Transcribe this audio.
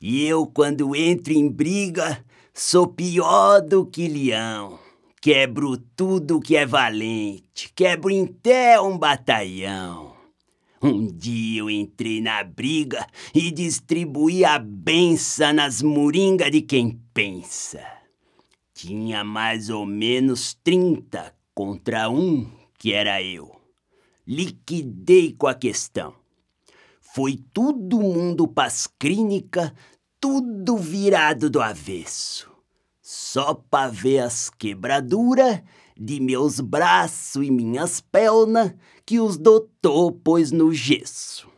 E eu, quando entro em briga, sou pior do que leão. Quebro tudo que é valente, quebro até um batalhão. Um dia eu entrei na briga e distribuí a benção nas moringas de quem pensa. Tinha mais ou menos trinta contra um, que era eu. Liquidei com a questão. Foi todo mundo pras clínicas, tudo virado do avesso. Só pra ver as quebraduras de meus braços e minhas pernas que os doutor pôs no gesso.